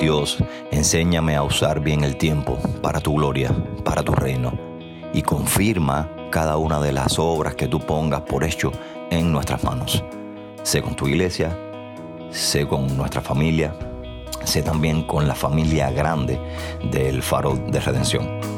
Dios, enséñame a usar bien el tiempo para tu gloria, para tu reino, y confirma cada una de las obras que tú pongas por hecho en nuestras manos. Sé con tu iglesia, sé con nuestra familia, sé también con la familia grande del faro de redención.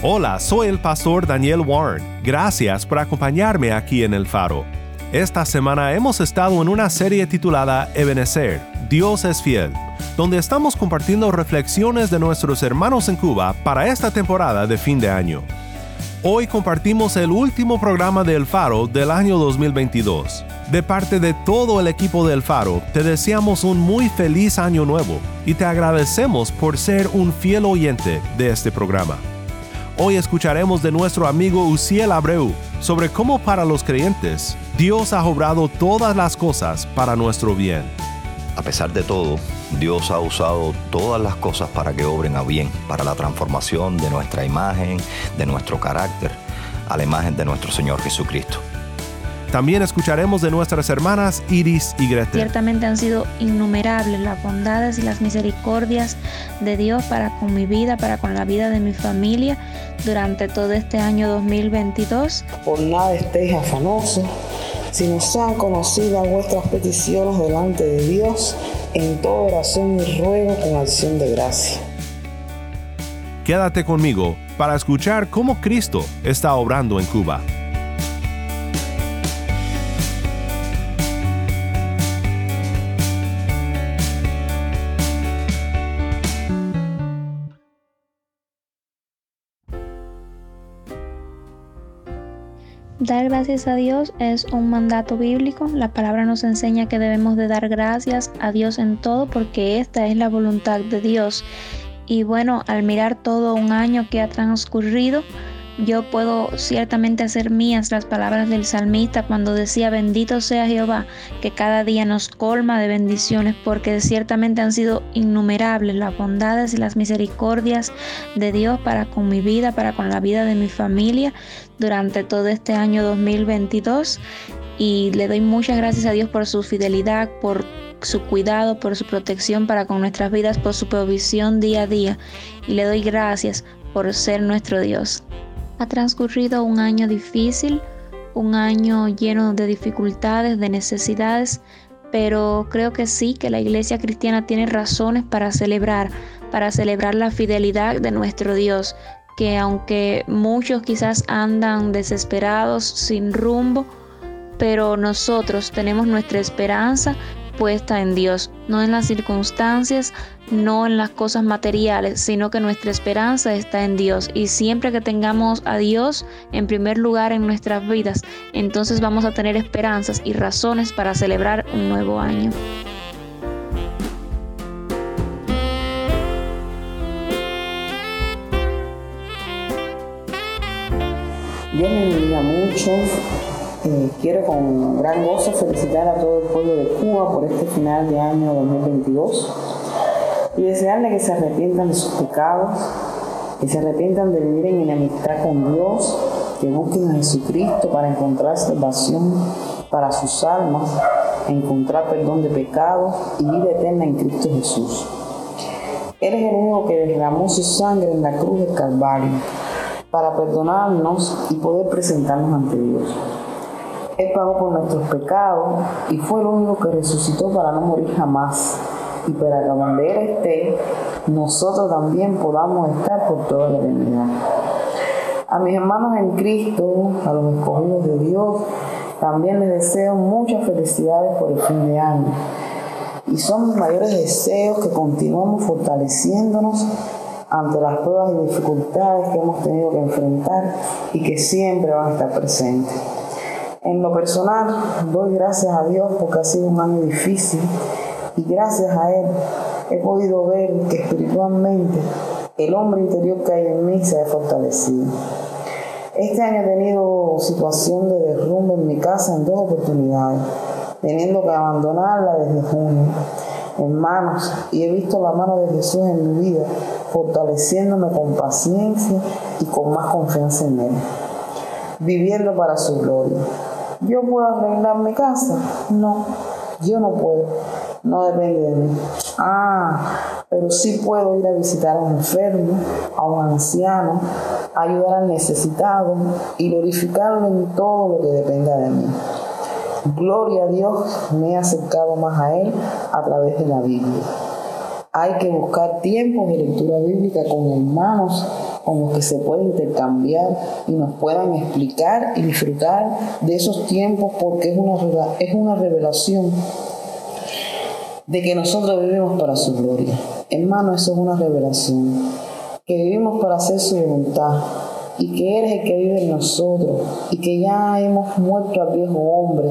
Hola, soy el pastor Daniel Warren. Gracias por acompañarme aquí en El Faro. Esta semana hemos estado en una serie titulada Ebenecer, Dios es fiel, donde estamos compartiendo reflexiones de nuestros hermanos en Cuba para esta temporada de fin de año. Hoy compartimos el último programa de El Faro del año 2022. De parte de todo el equipo del Faro, te deseamos un muy feliz año nuevo y te agradecemos por ser un fiel oyente de este programa. Hoy escucharemos de nuestro amigo Uciel Abreu sobre cómo para los creyentes Dios ha obrado todas las cosas para nuestro bien. A pesar de todo, Dios ha usado todas las cosas para que obren a bien, para la transformación de nuestra imagen, de nuestro carácter, a la imagen de nuestro Señor Jesucristo. También escucharemos de nuestras hermanas Iris y Gretel. Ciertamente han sido innumerables las bondades y las misericordias de Dios para con mi vida, para con la vida de mi familia durante todo este año 2022. Por nada estéis afanosos, sino sean conocidas vuestras peticiones delante de Dios en toda oración y ruego con acción de gracia. Quédate conmigo para escuchar cómo Cristo está obrando en Cuba. Dar gracias a Dios es un mandato bíblico. La palabra nos enseña que debemos de dar gracias a Dios en todo porque esta es la voluntad de Dios. Y bueno, al mirar todo un año que ha transcurrido, yo puedo ciertamente hacer mías las palabras del salmista cuando decía, bendito sea Jehová, que cada día nos colma de bendiciones, porque ciertamente han sido innumerables las bondades y las misericordias de Dios para con mi vida, para con la vida de mi familia durante todo este año 2022. Y le doy muchas gracias a Dios por su fidelidad, por su cuidado, por su protección para con nuestras vidas, por su provisión día a día. Y le doy gracias por ser nuestro Dios. Ha transcurrido un año difícil, un año lleno de dificultades, de necesidades, pero creo que sí, que la iglesia cristiana tiene razones para celebrar, para celebrar la fidelidad de nuestro Dios, que aunque muchos quizás andan desesperados, sin rumbo, pero nosotros tenemos nuestra esperanza puesta en Dios, no en las circunstancias, no en las cosas materiales, sino que nuestra esperanza está en Dios. Y siempre que tengamos a Dios en primer lugar en nuestras vidas, entonces vamos a tener esperanzas y razones para celebrar un nuevo año. Me. Quiero con gran gozo felicitar a todo el pueblo de Cuba por este final de año 2022 y desearle que se arrepientan de sus pecados, que se arrepientan de vivir en enemistad con Dios, que busquen a Jesucristo para encontrar salvación para sus almas, encontrar perdón de pecados y vida eterna en Cristo Jesús. Él es el único que derramó su sangre en la cruz del Calvario para perdonarnos y poder presentarnos ante Dios. Él pagó por nuestros pecados y fue el único que resucitó para no morir jamás y para que donde Él esté, nosotros también podamos estar por toda la eternidad. A mis hermanos en Cristo, a los escogidos de Dios, también les deseo muchas felicidades por el fin de año. Y son mis mayores deseos que continuemos fortaleciéndonos ante las pruebas y dificultades que hemos tenido que enfrentar y que siempre van a estar presentes. En lo personal, doy gracias a Dios porque ha sido un año difícil y gracias a Él he podido ver que espiritualmente el hombre interior que hay en mí se ha fortalecido. Este año he tenido situación de derrumbe en mi casa en dos oportunidades, teniendo que abandonarla desde junio, hermanos, y he visto la mano de Jesús en mi vida, fortaleciéndome con paciencia y con más confianza en Él, viviendo para su gloria. ¿Yo puedo arreglar mi casa? No, yo no puedo, no depende de mí. Ah, pero sí puedo ir a visitar a un enfermo, a un anciano, ayudar al necesitado y glorificarlo en todo lo que dependa de mí. Gloria a Dios, me he acercado más a Él a través de la Biblia. Hay que buscar tiempos de lectura bíblica con hermanos con los que se puede intercambiar y nos puedan explicar y disfrutar de esos tiempos porque es una, es una revelación de que nosotros vivimos para su gloria. Hermano, eso es una revelación. Que vivimos para hacer su voluntad y que eres el que vive en nosotros y que ya hemos muerto al viejo hombre.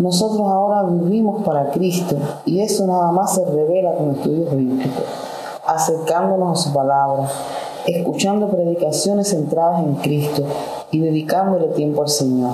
Nosotros ahora vivimos para Cristo y eso nada más se revela con estudios bíblicos, acercándonos a su palabra, escuchando predicaciones centradas en Cristo y dedicándole tiempo al Señor.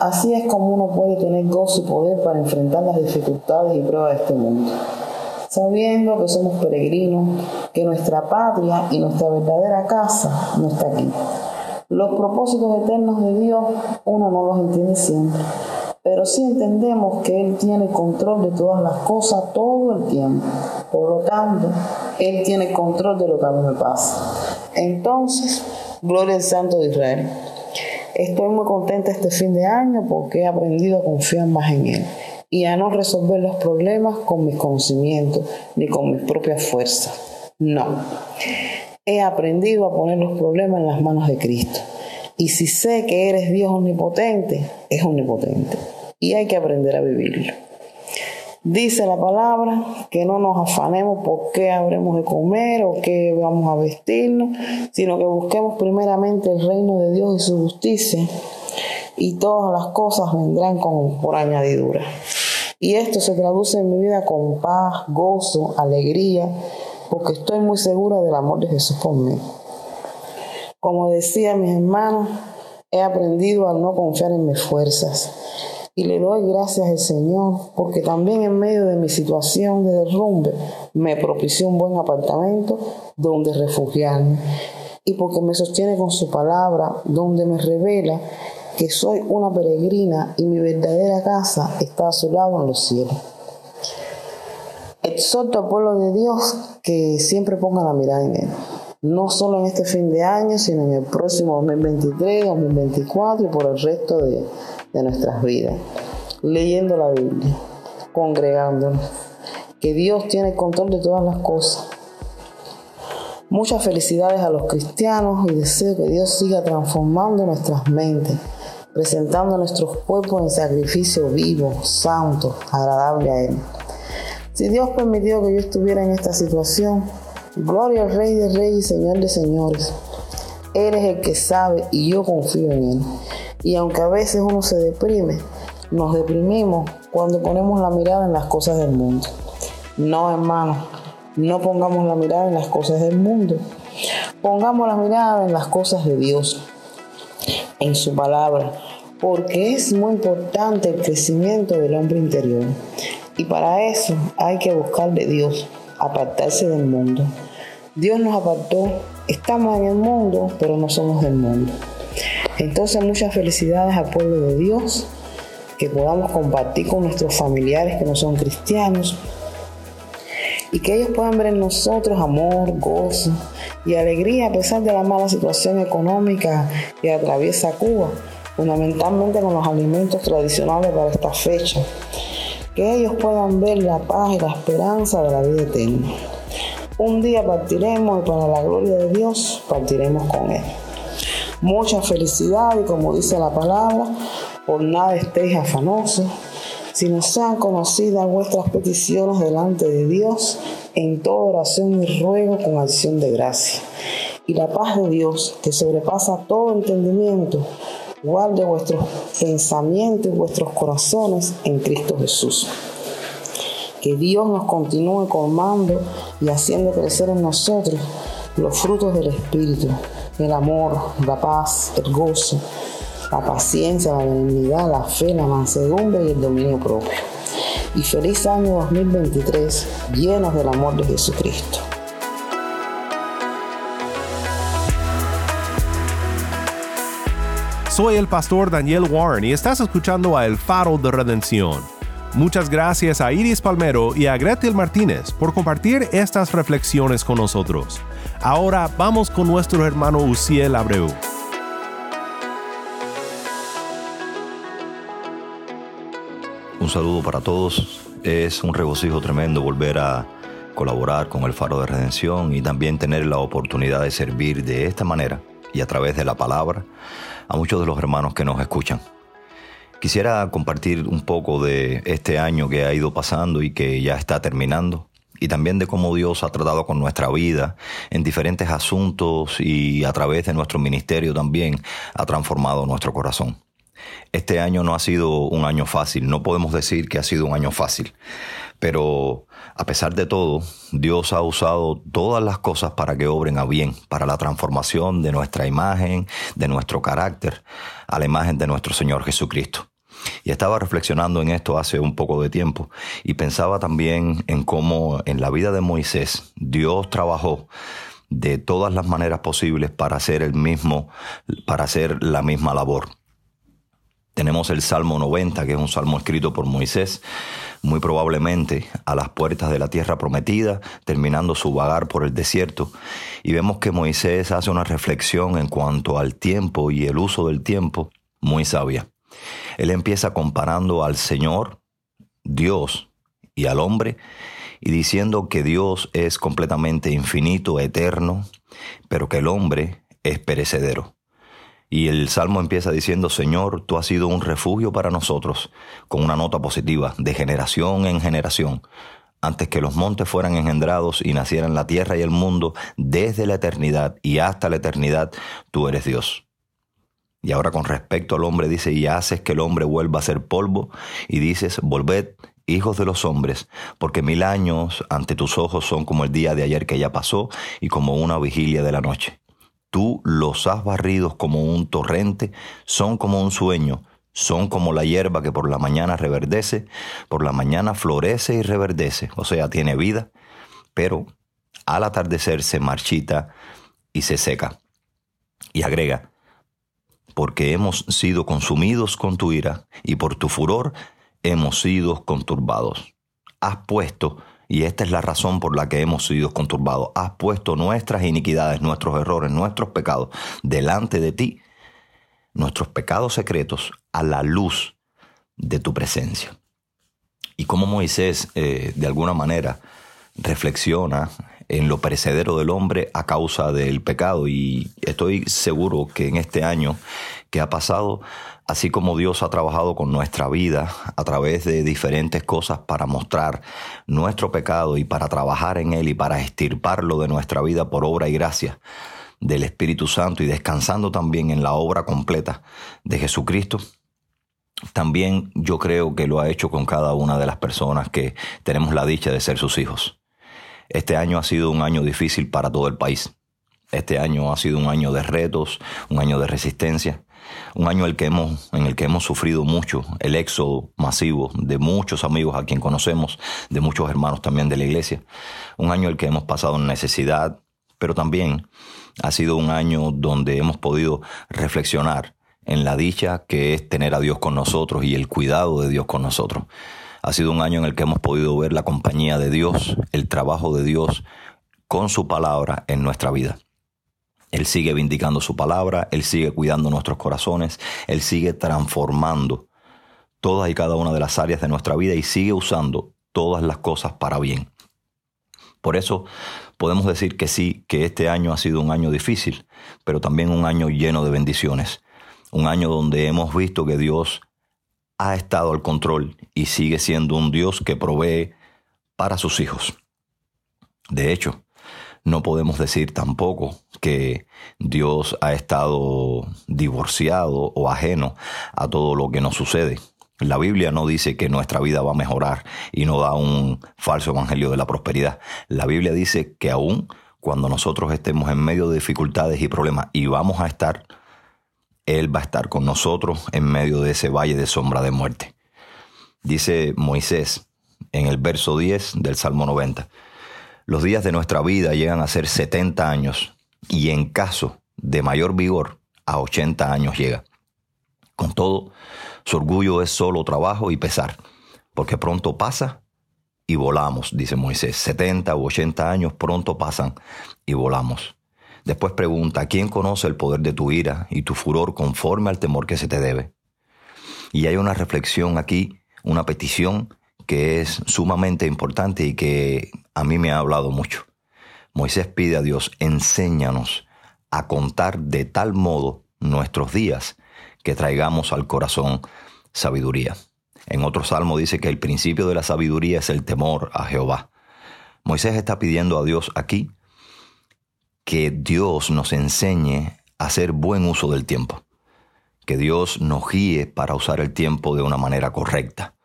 Así es como uno puede tener gozo y poder para enfrentar las dificultades y pruebas de este mundo, sabiendo que somos peregrinos, que nuestra patria y nuestra verdadera casa no está aquí. Los propósitos eternos de Dios uno no los entiende siempre, pero sí entendemos que Él tiene control de todas las cosas todo el tiempo. Por lo tanto, Él tiene control de lo que a mí me pasa. Entonces, gloria al Santo de Israel. Estoy muy contenta este fin de año porque he aprendido a confiar más en Él y a no resolver los problemas con mis conocimientos ni con mis propias fuerzas. No. He aprendido a poner los problemas en las manos de Cristo. Y si sé que eres Dios omnipotente, es omnipotente. Y hay que aprender a vivirlo. Dice la palabra que no nos afanemos por qué habremos de comer o qué vamos a vestirnos, sino que busquemos primeramente el reino de Dios y su justicia y todas las cosas vendrán con, por añadidura. Y esto se traduce en mi vida con paz, gozo, alegría, porque estoy muy segura del amor de Jesús por mí. Como decía mis hermanos, he aprendido a no confiar en mis fuerzas y le doy gracias al Señor porque también en medio de mi situación de derrumbe me propició un buen apartamento donde refugiarme y porque me sostiene con su palabra donde me revela que soy una peregrina y mi verdadera casa está a su lado en los cielos. Exhorto al pueblo de Dios que siempre ponga la mirada en Él, no solo en este fin de año, sino en el próximo 2023, 2024 y por el resto de, nuestras vidas, leyendo la Biblia, congregándonos, que Dios tiene control de todas las cosas. Muchas felicidades a los cristianos y deseo que Dios siga transformando nuestras mentes, presentando nuestros cuerpos en sacrificio vivo, santo, agradable a Él. Si Dios permitió que yo estuviera en esta situación, gloria al Rey de Reyes Señor de Señores. Él es el que sabe y yo confío en Él. Y aunque a veces uno se deprime, nos deprimimos cuando ponemos la mirada en las cosas del mundo. No, hermano, no pongamos la mirada en las cosas del mundo. Pongamos la mirada en las cosas de Dios, en su palabra, porque es muy importante el crecimiento del hombre interior. Y para eso hay que buscar de Dios, apartarse del mundo. Dios nos apartó, estamos en el mundo, pero no somos del mundo. Entonces muchas felicidades al pueblo de Dios, que podamos compartir con nuestros familiares que no son cristianos y que ellos puedan ver en nosotros amor, gozo y alegría a pesar de la mala situación económica que atraviesa Cuba, fundamentalmente con los alimentos tradicionales para esta fecha. que ellos puedan ver la paz y la esperanza de la vida eterna. Un día partiremos y para la gloria de Dios partiremos con Él. Mucha felicidad y como dice la palabra, por nada estéis afanosos, sino sean conocidas vuestras peticiones delante de Dios en toda oración y ruego con acción de gracia. Y la paz de Dios, que sobrepasa todo entendimiento, guarde vuestros pensamientos y vuestros corazones en Cristo Jesús. Que Dios nos continúe colmando y haciendo crecer en nosotros los frutos del Espíritu, el amor, la paz, el gozo, la paciencia, la benignidad, la fe, la mansedumbre y el dominio propio. Y feliz año 2023 llenos del amor de Jesucristo. Soy el pastor Daniel Warren y estás escuchando a El Faro de Redención. Muchas gracias a Iris Palmero y a Gretel Martínez por compartir estas reflexiones con nosotros. Ahora vamos con nuestro hermano Uciel Abreu. Un saludo para todos. Es un regocijo tremendo volver a colaborar con el Faro de Redención y también tener la oportunidad de servir de esta manera y a través de la palabra a muchos de los hermanos que nos escuchan. Quisiera compartir un poco de este año que ha ido pasando y que ya está terminando y también de cómo Dios ha tratado con nuestra vida en diferentes asuntos y a través de nuestro ministerio también ha transformado nuestro corazón. Este año no ha sido un año fácil, no podemos decir que ha sido un año fácil, pero a pesar de todo, Dios ha usado todas las cosas para que obren a bien, para la transformación de nuestra imagen, de nuestro carácter, a la imagen de nuestro Señor Jesucristo. Y estaba reflexionando en esto hace un poco de tiempo y pensaba también en cómo en la vida de Moisés Dios trabajó de todas las maneras posibles para hacer el mismo, para hacer la misma labor. Tenemos el Salmo 90, que es un salmo escrito por Moisés, muy probablemente a las puertas de la tierra prometida, terminando su vagar por el desierto. Y vemos que Moisés hace una reflexión en cuanto al tiempo y el uso del tiempo muy sabia. Él empieza comparando al Señor, Dios, y al hombre, y diciendo que Dios es completamente infinito, eterno, pero que el hombre es perecedero. Y el salmo empieza diciendo, Señor, tú has sido un refugio para nosotros, con una nota positiva, de generación en generación. Antes que los montes fueran engendrados y nacieran la tierra y el mundo, desde la eternidad y hasta la eternidad, tú eres Dios. Y ahora con respecto al hombre dice, y haces que el hombre vuelva a ser polvo, y dices, volved, hijos de los hombres, porque mil años ante tus ojos son como el día de ayer que ya pasó, y como una vigilia de la noche. Tú los has barrido como un torrente, son como un sueño, son como la hierba que por la mañana reverdece, por la mañana florece y reverdece, o sea, tiene vida, pero al atardecer se marchita y se seca. Y agrega, porque hemos sido consumidos con tu ira y por tu furor hemos sido conturbados. Has puesto y esta es la razón por la que hemos sido conturbados. Has puesto nuestras iniquidades, nuestros errores, nuestros pecados delante de ti, nuestros pecados secretos, a la luz de tu presencia. Y como Moisés, eh, de alguna manera, reflexiona en lo perecedero del hombre a causa del pecado. Y estoy seguro que en este año que ha pasado, así como Dios ha trabajado con nuestra vida a través de diferentes cosas para mostrar nuestro pecado y para trabajar en él y para estirparlo de nuestra vida por obra y gracia del Espíritu Santo y descansando también en la obra completa de Jesucristo, también yo creo que lo ha hecho con cada una de las personas que tenemos la dicha de ser sus hijos. Este año ha sido un año difícil para todo el país. Este año ha sido un año de retos, un año de resistencia, un año en el que hemos, en el que hemos sufrido mucho el éxodo masivo de muchos amigos a quien conocemos, de muchos hermanos también de la iglesia, un año en el que hemos pasado necesidad, pero también ha sido un año donde hemos podido reflexionar en la dicha que es tener a Dios con nosotros y el cuidado de Dios con nosotros. Ha sido un año en el que hemos podido ver la compañía de Dios, el trabajo de Dios con su palabra en nuestra vida. Él sigue vindicando su palabra, Él sigue cuidando nuestros corazones, Él sigue transformando todas y cada una de las áreas de nuestra vida y sigue usando todas las cosas para bien. Por eso podemos decir que sí, que este año ha sido un año difícil, pero también un año lleno de bendiciones. Un año donde hemos visto que Dios ha estado al control y sigue siendo un Dios que provee para sus hijos. De hecho, no podemos decir tampoco que Dios ha estado divorciado o ajeno a todo lo que nos sucede. La Biblia no dice que nuestra vida va a mejorar y no da un falso evangelio de la prosperidad. La Biblia dice que aún cuando nosotros estemos en medio de dificultades y problemas y vamos a estar, Él va a estar con nosotros en medio de ese valle de sombra de muerte. Dice Moisés en el verso 10 del Salmo 90, los días de nuestra vida llegan a ser 70 años y en caso de mayor vigor a 80 años llega. Con todo, su orgullo es solo trabajo y pesar, porque pronto pasa y volamos, dice Moisés. 70 u 80 años pronto pasan y volamos. Después pregunta, ¿quién conoce el poder de tu ira y tu furor conforme al temor que se te debe? Y hay una reflexión aquí, una petición que es sumamente importante y que a mí me ha hablado mucho. Moisés pide a Dios, enséñanos a contar de tal modo nuestros días que traigamos al corazón sabiduría. En otro salmo dice que el principio de la sabiduría es el temor a Jehová. Moisés está pidiendo a Dios aquí que Dios nos enseñe a hacer buen uso del tiempo, que Dios nos guíe para usar el tiempo de una manera correcta.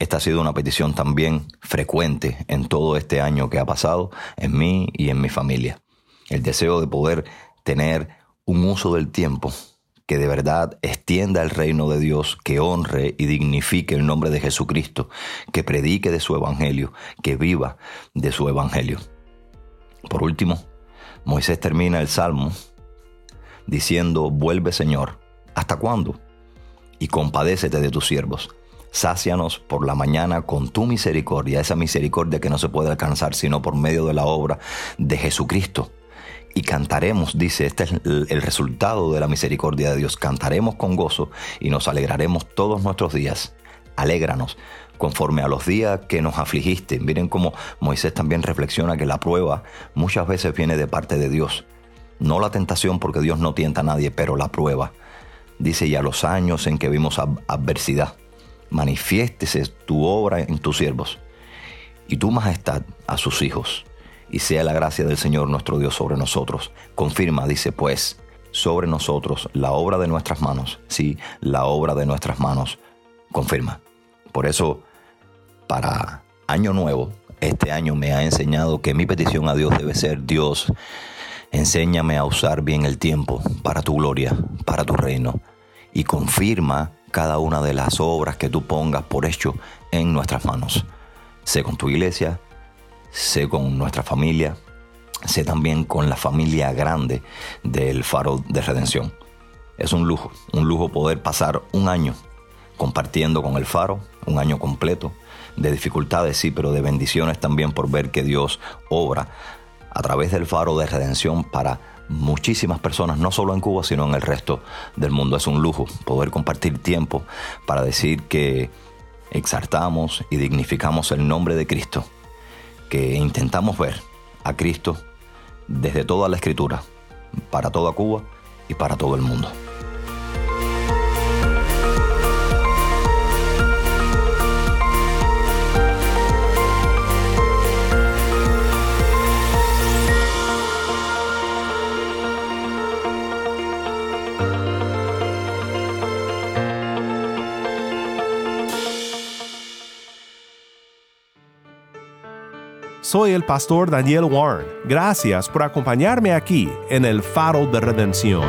Esta ha sido una petición también frecuente en todo este año que ha pasado en mí y en mi familia. El deseo de poder tener un uso del tiempo que de verdad extienda el reino de Dios, que honre y dignifique el nombre de Jesucristo, que predique de su evangelio, que viva de su evangelio. Por último, Moisés termina el salmo diciendo, vuelve Señor, ¿hasta cuándo? Y compadécete de tus siervos. Sácianos por la mañana con tu misericordia, esa misericordia que no se puede alcanzar sino por medio de la obra de Jesucristo y cantaremos, dice, este es el resultado de la misericordia de Dios, cantaremos con gozo y nos alegraremos todos nuestros días. Alégranos conforme a los días que nos afligiste. Miren cómo Moisés también reflexiona que la prueba muchas veces viene de parte de Dios. No la tentación porque Dios no tienta a nadie, pero la prueba. Dice, y a los años en que vimos adversidad, manifiéstese tu obra en tus siervos y tu majestad a sus hijos y sea la gracia del Señor nuestro Dios sobre nosotros. Confirma, dice pues, sobre nosotros la obra de nuestras manos, sí, la obra de nuestras manos. Confirma. Por eso, para año nuevo, este año me ha enseñado que mi petición a Dios debe ser, Dios, enséñame a usar bien el tiempo para tu gloria, para tu reino, y confirma cada una de las obras que tú pongas por hecho en nuestras manos. Sé con tu iglesia, sé con nuestra familia, sé también con la familia grande del Faro de Redención. Es un lujo, un lujo poder pasar un año compartiendo con el Faro, un año completo, de dificultades sí, pero de bendiciones también por ver que Dios obra a través del Faro de Redención para muchísimas personas, no solo en Cuba, sino en el resto del mundo. Es un lujo poder compartir tiempo para decir que exaltamos y dignificamos el nombre de Cristo que intentamos ver a Cristo desde toda la escritura, para toda Cuba y para todo el mundo. Soy el pastor Daniel Warren. Gracias por acompañarme aquí en el Faro de Redención.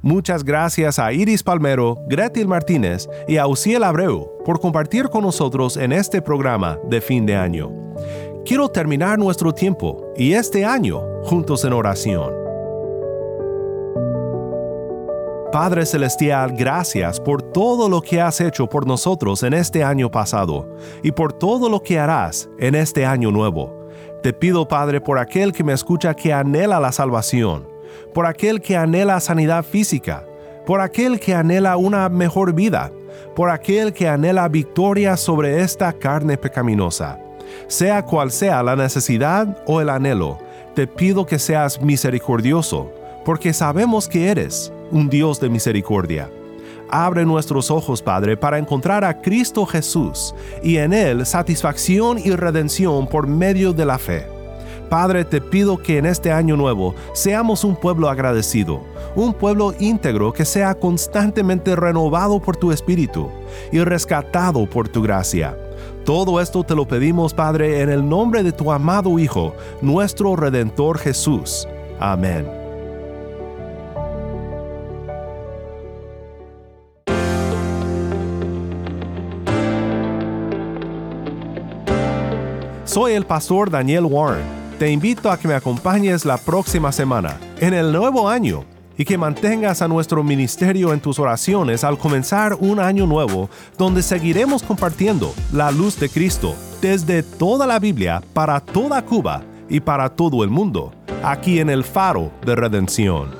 Muchas gracias a Iris Palmero, Gretel Martínez y a Uciel Abreu por compartir con nosotros en este programa de fin de año. Quiero terminar nuestro tiempo y este año juntos en oración. Padre Celestial, gracias por todo lo que has hecho por nosotros en este año pasado y por todo lo que harás en este año nuevo. Te pido, Padre, por aquel que me escucha que anhela la salvación, por aquel que anhela sanidad física, por aquel que anhela una mejor vida, por aquel que anhela victoria sobre esta carne pecaminosa. Sea cual sea la necesidad o el anhelo, te pido que seas misericordioso, porque sabemos que eres un Dios de misericordia. Abre nuestros ojos, Padre, para encontrar a Cristo Jesús y en Él satisfacción y redención por medio de la fe. Padre, te pido que en este año nuevo seamos un pueblo agradecido, un pueblo íntegro que sea constantemente renovado por tu Espíritu y rescatado por tu gracia. Todo esto te lo pedimos, Padre, en el nombre de tu amado Hijo, nuestro Redentor Jesús. Amén. Soy el pastor Daniel Warren. Te invito a que me acompañes la próxima semana, en el nuevo año, y que mantengas a nuestro ministerio en tus oraciones al comenzar un año nuevo, donde seguiremos compartiendo la luz de Cristo desde toda la Biblia para toda Cuba y para todo el mundo, aquí en el faro de redención.